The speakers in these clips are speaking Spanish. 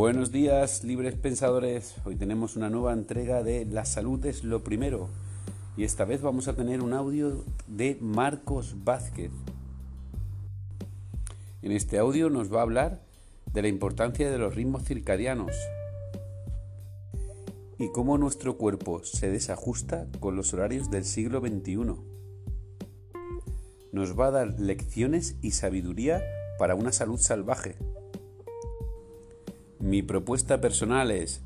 Buenos días, libres pensadores. Hoy tenemos una nueva entrega de La salud es lo primero. Y esta vez vamos a tener un audio de Marcos Vázquez. En este audio nos va a hablar de la importancia de los ritmos circadianos y cómo nuestro cuerpo se desajusta con los horarios del siglo XXI. Nos va a dar lecciones y sabiduría para una salud salvaje. Mi propuesta personal es,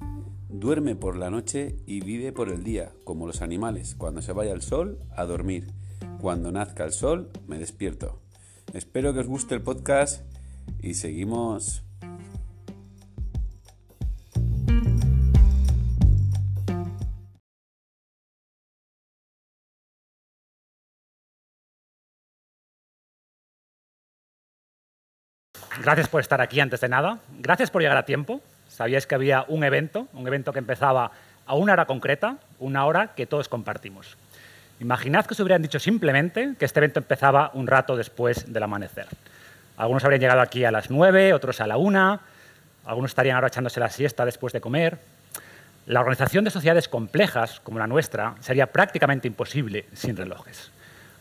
duerme por la noche y vive por el día, como los animales. Cuando se vaya el sol, a dormir. Cuando nazca el sol, me despierto. Espero que os guste el podcast y seguimos. Gracias por estar aquí antes de nada. Gracias por llegar a tiempo. Sabíais que había un evento, un evento que empezaba a una hora concreta, una hora que todos compartimos. Imaginad que os hubieran dicho simplemente que este evento empezaba un rato después del amanecer. Algunos habrían llegado aquí a las nueve, otros a la una, algunos estarían ahora echándose la siesta después de comer. La organización de sociedades complejas como la nuestra sería prácticamente imposible sin relojes.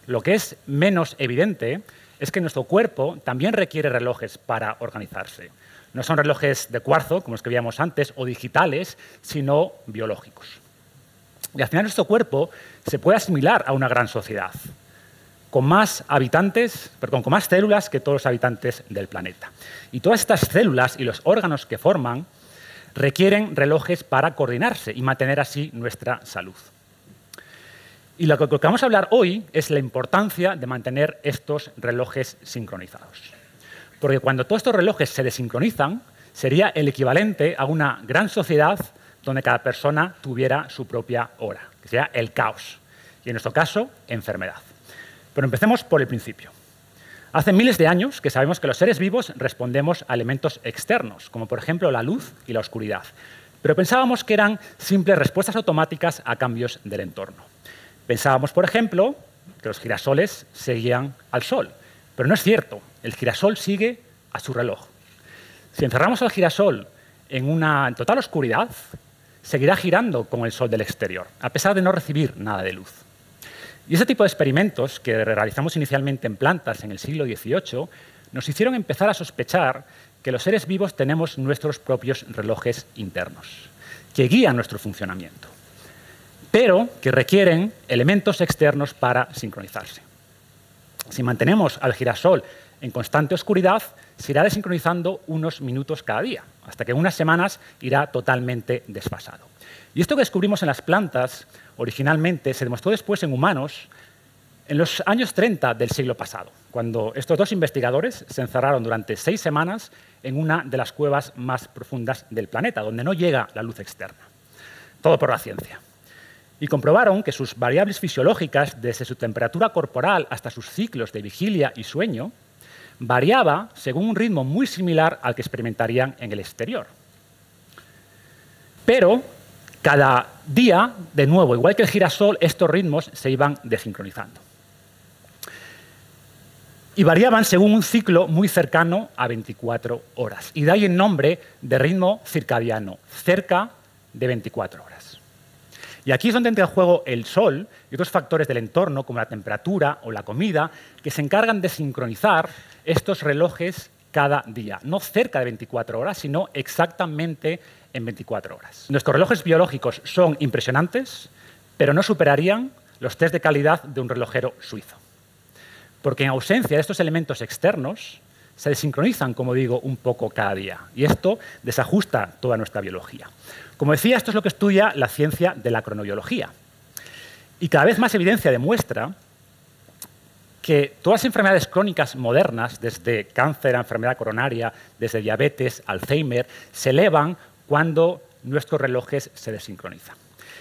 Lo que es menos evidente es que nuestro cuerpo también requiere relojes para organizarse. No son relojes de cuarzo, como los que veíamos antes, o digitales, sino biológicos. Y al final nuestro cuerpo se puede asimilar a una gran sociedad, con más habitantes, perdón, con más células que todos los habitantes del planeta. Y todas estas células y los órganos que forman requieren relojes para coordinarse y mantener así nuestra salud. Y lo que vamos a hablar hoy es la importancia de mantener estos relojes sincronizados. Porque cuando todos estos relojes se desincronizan, sería el equivalente a una gran sociedad donde cada persona tuviera su propia hora, que sería el caos. Y en nuestro caso, enfermedad. Pero empecemos por el principio. Hace miles de años que sabemos que los seres vivos respondemos a elementos externos, como por ejemplo la luz y la oscuridad. Pero pensábamos que eran simples respuestas automáticas a cambios del entorno. Pensábamos, por ejemplo, que los girasoles seguían al Sol, pero no es cierto. El girasol sigue a su reloj. Si encerramos al girasol en una total oscuridad, seguirá girando con el Sol del exterior, a pesar de no recibir nada de luz. Y ese tipo de experimentos que realizamos inicialmente en plantas en el siglo XVIII nos hicieron empezar a sospechar que los seres vivos tenemos nuestros propios relojes internos, que guían nuestro funcionamiento pero que requieren elementos externos para sincronizarse. Si mantenemos al girasol en constante oscuridad, se irá desincronizando unos minutos cada día, hasta que en unas semanas irá totalmente desfasado. Y esto que descubrimos en las plantas originalmente se demostró después en humanos en los años 30 del siglo pasado, cuando estos dos investigadores se encerraron durante seis semanas en una de las cuevas más profundas del planeta, donde no llega la luz externa. Todo por la ciencia y comprobaron que sus variables fisiológicas, desde su temperatura corporal hasta sus ciclos de vigilia y sueño, variaba según un ritmo muy similar al que experimentarían en el exterior. Pero cada día, de nuevo, igual que el girasol, estos ritmos se iban desincronizando. Y variaban según un ciclo muy cercano a 24 horas. Y de ahí el nombre de ritmo circadiano, cerca de 24 horas. Y aquí es donde entra en juego el sol y otros factores del entorno, como la temperatura o la comida, que se encargan de sincronizar estos relojes cada día. No cerca de 24 horas, sino exactamente en 24 horas. Nuestros relojes biológicos son impresionantes, pero no superarían los test de calidad de un relojero suizo. Porque en ausencia de estos elementos externos, se desincronizan, como digo, un poco cada día. Y esto desajusta toda nuestra biología. Como decía, esto es lo que estudia la ciencia de la cronobiología. Y cada vez más evidencia demuestra que todas las enfermedades crónicas modernas, desde cáncer a enfermedad coronaria, desde diabetes, Alzheimer, se elevan cuando nuestros relojes se desincronizan.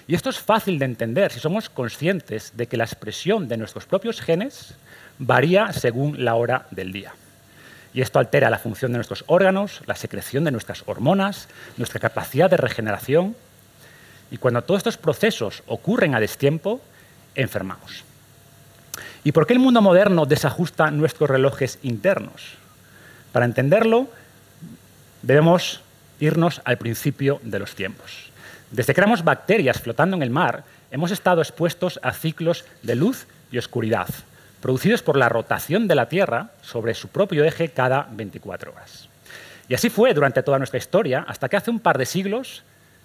Y esto es fácil de entender si somos conscientes de que la expresión de nuestros propios genes varía según la hora del día. Y esto altera la función de nuestros órganos, la secreción de nuestras hormonas, nuestra capacidad de regeneración. Y cuando todos estos procesos ocurren a destiempo, enfermamos. ¿Y por qué el mundo moderno desajusta nuestros relojes internos? Para entenderlo, debemos irnos al principio de los tiempos. Desde que éramos bacterias flotando en el mar, hemos estado expuestos a ciclos de luz y oscuridad, producidos por la rotación de la Tierra sobre su propio eje cada 24 horas. Y así fue durante toda nuestra historia, hasta que hace un par de siglos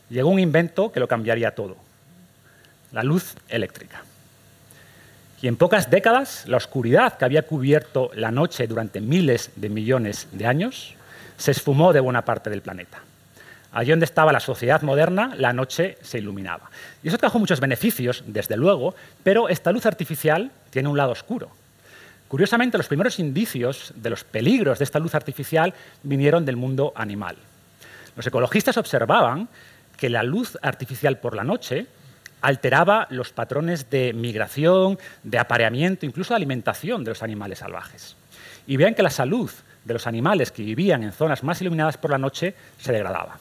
llegó un invento que lo cambiaría todo, la luz eléctrica. Y en pocas décadas, la oscuridad que había cubierto la noche durante miles de millones de años se esfumó de buena parte del planeta. Allí donde estaba la sociedad moderna, la noche se iluminaba. Y eso trajo muchos beneficios, desde luego, pero esta luz artificial tiene un lado oscuro. Curiosamente, los primeros indicios de los peligros de esta luz artificial vinieron del mundo animal. Los ecologistas observaban que la luz artificial por la noche alteraba los patrones de migración, de apareamiento, incluso de alimentación de los animales salvajes. Y vean que la salud de los animales que vivían en zonas más iluminadas por la noche se degradaba.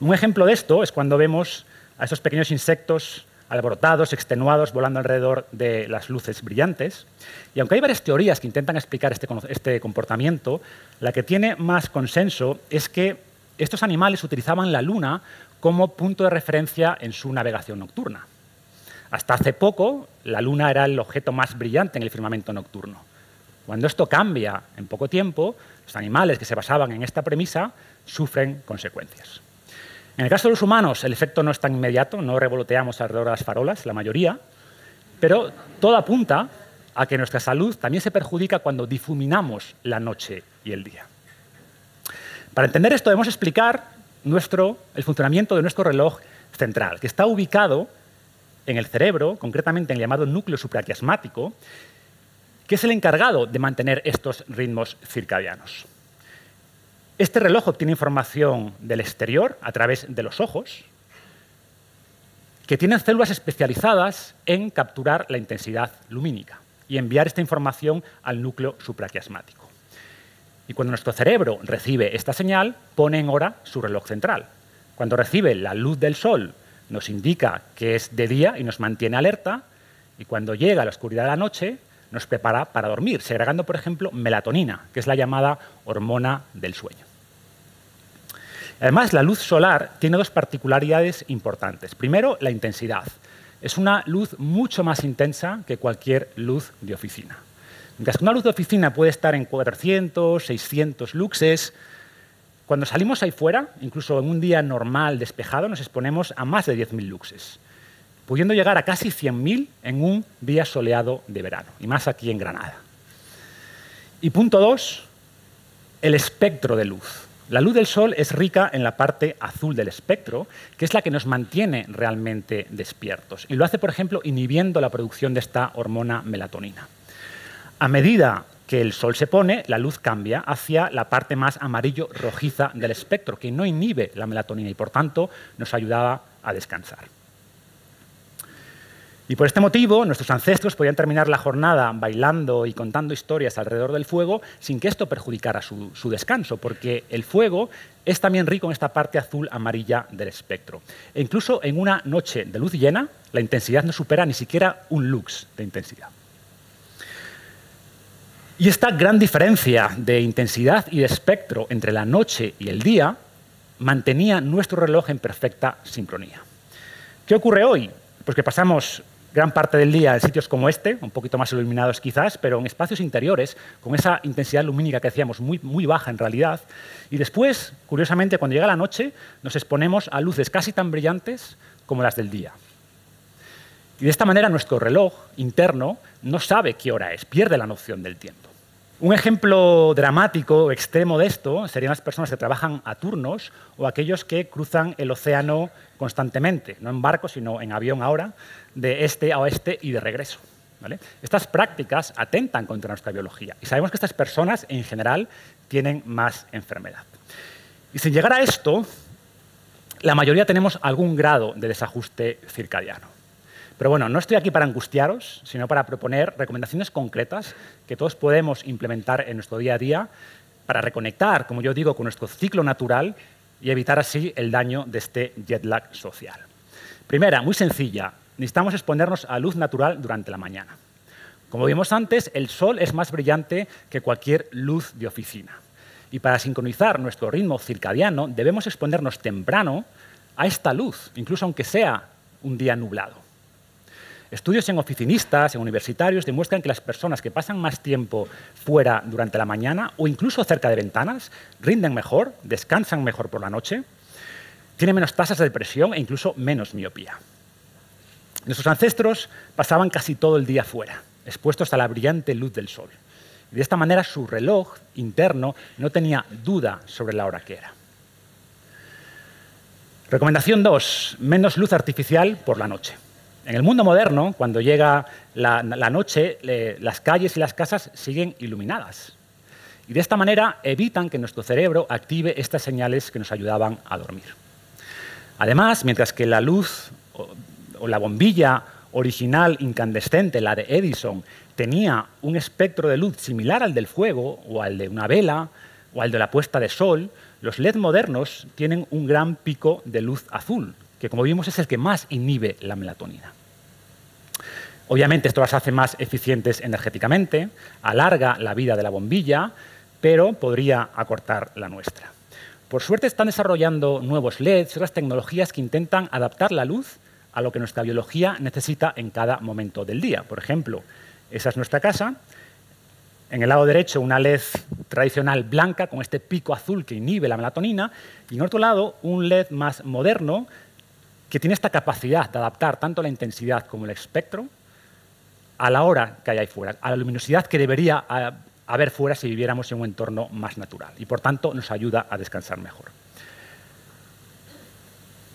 Un ejemplo de esto es cuando vemos a esos pequeños insectos alborotados, extenuados, volando alrededor de las luces brillantes. Y aunque hay varias teorías que intentan explicar este, este comportamiento, la que tiene más consenso es que estos animales utilizaban la luna como punto de referencia en su navegación nocturna. Hasta hace poco, la Luna era el objeto más brillante en el firmamento nocturno. Cuando esto cambia en poco tiempo, los animales que se basaban en esta premisa sufren consecuencias. En el caso de los humanos, el efecto no es tan inmediato, no revoloteamos alrededor de las farolas, la mayoría, pero todo apunta a que nuestra salud también se perjudica cuando difuminamos la noche y el día. Para entender esto debemos explicar el funcionamiento de nuestro reloj central, que está ubicado en el cerebro, concretamente en el llamado núcleo supraquiasmático, que es el encargado de mantener estos ritmos circadianos. Este reloj obtiene información del exterior a través de los ojos, que tienen células especializadas en capturar la intensidad lumínica y enviar esta información al núcleo supraquiasmático. Y cuando nuestro cerebro recibe esta señal, pone en hora su reloj central. Cuando recibe la luz del sol, nos indica que es de día y nos mantiene alerta. Y cuando llega la oscuridad de la noche, nos prepara para dormir, segregando, por ejemplo, melatonina, que es la llamada hormona del sueño. Además, la luz solar tiene dos particularidades importantes. Primero, la intensidad. Es una luz mucho más intensa que cualquier luz de oficina. Mientras que una luz de oficina puede estar en 400, 600 luxes, cuando salimos ahí fuera, incluso en un día normal despejado, nos exponemos a más de 10.000 luxes, pudiendo llegar a casi 100.000 en un día soleado de verano, y más aquí en Granada. Y punto dos, el espectro de luz. La luz del sol es rica en la parte azul del espectro, que es la que nos mantiene realmente despiertos. Y lo hace, por ejemplo, inhibiendo la producción de esta hormona melatonina. A medida que el sol se pone, la luz cambia hacia la parte más amarillo-rojiza del espectro, que no inhibe la melatonina y por tanto nos ayudaba a descansar. Y por este motivo, nuestros ancestros podían terminar la jornada bailando y contando historias alrededor del fuego sin que esto perjudicara su, descanso, porque el fuego es también rico en esta parte azul-amarilla del espectro. E incluso en una noche de luz llena, la intensidad no supera ni siquiera un lux de intensidad. Y esta gran diferencia de intensidad y de espectro entre la noche y el día mantenía nuestro reloj en perfecta sincronía. ¿Qué ocurre hoy? Pues que pasamos gran parte del día en sitios como este, un poquito más iluminados quizás, pero en espacios interiores, con esa intensidad lumínica que decíamos muy, muy baja en realidad. Y después, curiosamente, cuando llega la noche, nos exponemos a luces casi tan brillantes como las del día. Y de esta manera nuestro reloj interno no sabe qué hora es, pierde la noción del tiempo. Un ejemplo dramático, extremo de esto, serían las personas que trabajan a turnos o aquellos que cruzan el océano constantemente, no en barco, sino en avión ahora, de este a oeste y de regreso. Estas prácticas atentan contra nuestra biología y sabemos que estas personas en general tienen más enfermedad. Y sin llegar a esto, la mayoría tenemos algún grado de desajuste circadiano. Pero bueno, no estoy aquí para angustiaros, sino para proponer recomendaciones concretas que todos podemos implementar en nuestro día a día para reconectar, como yo digo, con nuestro ciclo natural y evitar así el daño de este jet lag social. Primera, muy sencilla, necesitamos exponernos a luz natural durante la mañana. Como vimos antes, el sol es más brillante que cualquier luz de oficina. Y para sincronizar nuestro ritmo circadiano debemos exponernos temprano a esta luz, incluso aunque sea un día nublado. Estudios en oficinistas, en universitarios, demuestran que las personas que pasan más tiempo fuera durante la mañana o incluso cerca de ventanas rinden mejor, descansan mejor por la noche, tienen menos tasas de depresión e incluso menos miopía. Nuestros ancestros pasaban casi todo el día fuera, expuestos a la brillante luz del sol. De esta manera su reloj interno no tenía duda sobre la hora que era. Recomendación 2. Menos luz artificial por la noche. En el mundo moderno, cuando llega la, noche, las calles y las casas siguen iluminadas. Y de esta manera evitan que nuestro cerebro active estas señales que nos ayudaban a dormir. Además, mientras que la luz o la bombilla original incandescente, la de Edison, tenía un espectro de luz similar al del fuego o al de una vela o al de la puesta de sol, los LED modernos tienen un gran pico de luz azul, que como vimos es el que más inhibe la melatonina. Obviamente esto las hace más eficientes energéticamente, alarga la vida de la bombilla, pero podría acortar la nuestra. Por suerte están desarrollando nuevos LEDs otras tecnologías que intentan adaptar la luz a lo que nuestra biología necesita en cada momento del día. Por ejemplo, esa es nuestra casa. En el lado derecho, una LED tradicional blanca con este pico azul que inhibe la melatonina. Y en otro lado, un LED más moderno que tiene esta capacidad de adaptar tanto la intensidad como el espectro a la hora que hay ahí fuera, a la luminosidad que debería eh, haber fuera si viviéramos en un entorno más natural. Y por tanto nos ayuda a descansar mejor.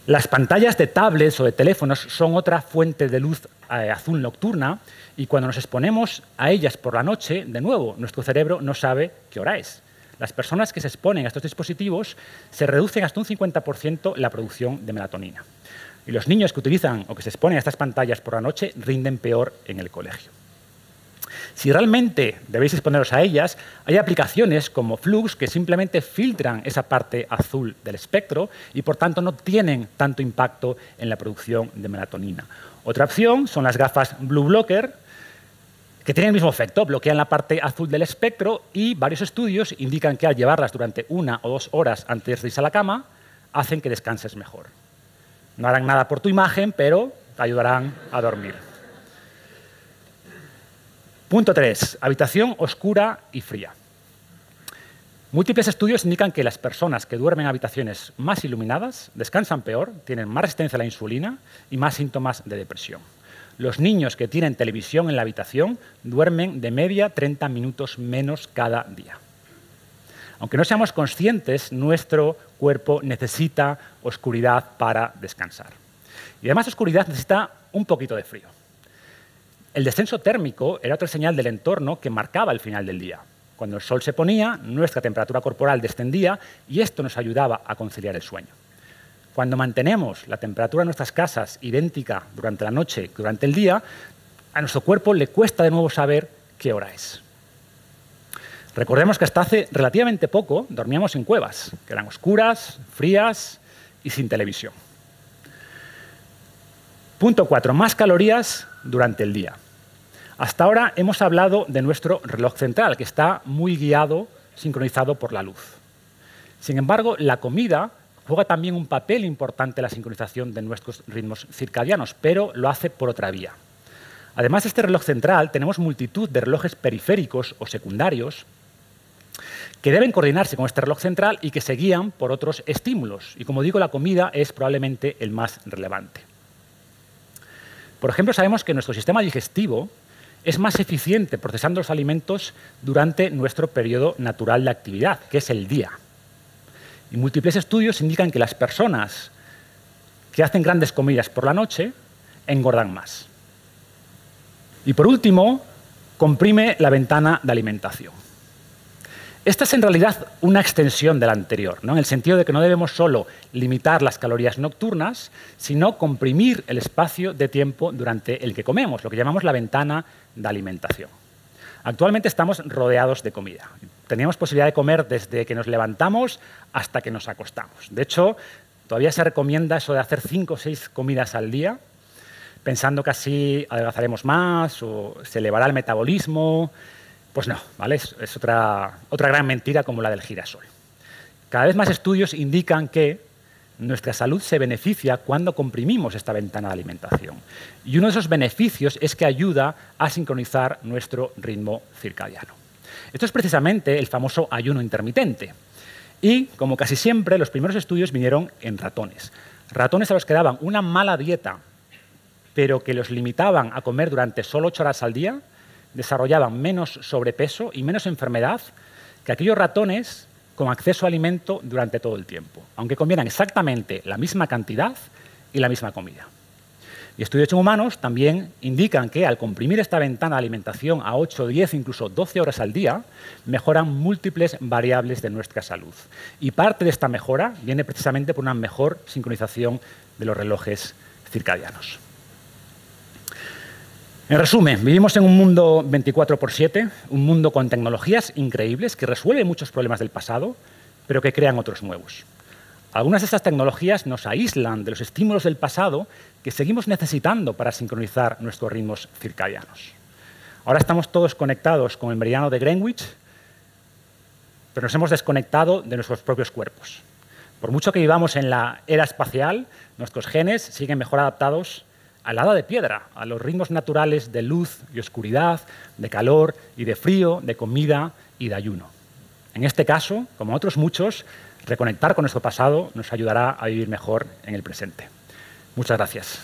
Las pantallas de tablets o de teléfonos son otra fuente de luz eh, azul nocturna y cuando nos exponemos a ellas por la noche, de nuevo, nuestro cerebro no sabe qué hora es. Las personas que se exponen a estos dispositivos se reducen hasta un 50% la producción de melatonina. Y los niños que utilizan o que se exponen a estas pantallas por la noche rinden peor en el colegio. Si realmente debéis exponeros a ellas, hay aplicaciones como Flux que simplemente filtran esa parte azul del espectro y por tanto no tienen tanto impacto en la producción de melatonina. Otra opción son las gafas Blue Blocker, que tienen el mismo efecto, bloquean la parte azul del espectro y varios estudios indican que al llevarlas durante una o dos horas antes de irse a la cama, hacen que descanses mejor. No harán nada por tu imagen, pero te ayudarán a dormir. Punto 3. Habitación oscura y fría. Múltiples estudios indican que las personas que duermen en habitaciones más iluminadas descansan peor, tienen más resistencia a la insulina y más síntomas de depresión. Los niños que tienen televisión en la habitación duermen de media 30 minutos menos cada día. Aunque no seamos conscientes, nuestro cuerpo necesita oscuridad para descansar. Y además oscuridad necesita un poquito de frío. El descenso térmico era otra señal del entorno que marcaba el final del día. Cuando el sol se ponía, nuestra temperatura corporal descendía y esto nos ayudaba a conciliar el sueño. Cuando mantenemos la temperatura de nuestras casas idéntica durante la noche que durante el día, a nuestro cuerpo le cuesta de nuevo saber qué hora es. Recordemos que hasta hace relativamente poco dormíamos en cuevas, que eran oscuras, frías y sin televisión. Punto 4. Más calorías durante el día. Hasta ahora hemos hablado de nuestro reloj central, que está muy guiado, sincronizado por la luz. Sin embargo, la comida juega también un papel importante en la sincronización de nuestros ritmos circadianos, pero lo hace por otra vía. Además de este reloj central, tenemos multitud de relojes periféricos o secundarios que deben coordinarse con este reloj central y que se guían por otros estímulos. Y como digo, la comida es probablemente el más relevante. Por ejemplo, sabemos que nuestro sistema digestivo es más eficiente procesando los alimentos durante nuestro periodo natural de actividad, que es el día. Y múltiples estudios indican que las personas que hacen grandes comidas por la noche engordan más. Y por último, comprime la ventana de alimentación. Esta es en realidad una extensión de la anterior, ¿no? en el sentido de que no debemos solo limitar las calorías nocturnas, sino comprimir el espacio de tiempo durante el que comemos, lo que llamamos la ventana de alimentación. Actualmente estamos rodeados de comida. Teníamos posibilidad de comer desde que nos levantamos hasta que nos acostamos. De hecho, todavía se recomienda eso de hacer cinco o seis comidas al día, pensando que así adelgazaremos más o se elevará el metabolismo Pues no, ¿vale? Es, otra, otra gran mentira como la del girasol. Cada vez más estudios indican que nuestra salud se beneficia cuando comprimimos esta ventana de alimentación. Y uno de esos beneficios es que ayuda a sincronizar nuestro ritmo circadiano. Esto es precisamente el famoso ayuno intermitente. Y, como casi siempre, los primeros estudios vinieron en ratones. Ratones a los que daban una mala dieta, pero que los limitaban a comer durante solo ocho horas al día, desarrollaban menos sobrepeso y menos enfermedad que aquellos ratones con acceso a alimento durante todo el tiempo, aunque comieran exactamente la misma cantidad y la misma comida. Y estudios en humanos también indican que al comprimir esta ventana de alimentación a 8, 10, incluso 12 horas al día, mejoran múltiples variables de nuestra salud. Y parte de esta mejora viene precisamente por una mejor sincronización de los relojes circadianos. En resumen, vivimos en un mundo 24 por 7, un mundo con tecnologías increíbles que resuelven muchos problemas del pasado, pero que crean otros nuevos. Algunas de estas tecnologías nos aíslan de los estímulos del pasado que seguimos necesitando para sincronizar nuestros ritmos circadianos. Ahora estamos todos conectados con el meridiano de Greenwich, pero nos hemos desconectado de nuestros propios cuerpos. Por mucho que vivamos en la era espacial, nuestros genes siguen mejor adaptados a la de piedra, a los ritmos naturales de luz y oscuridad, de calor y de frío, de comida y de ayuno. En este caso, como otros muchos, reconectar con nuestro pasado nos ayudará a vivir mejor en el presente. Muchas gracias.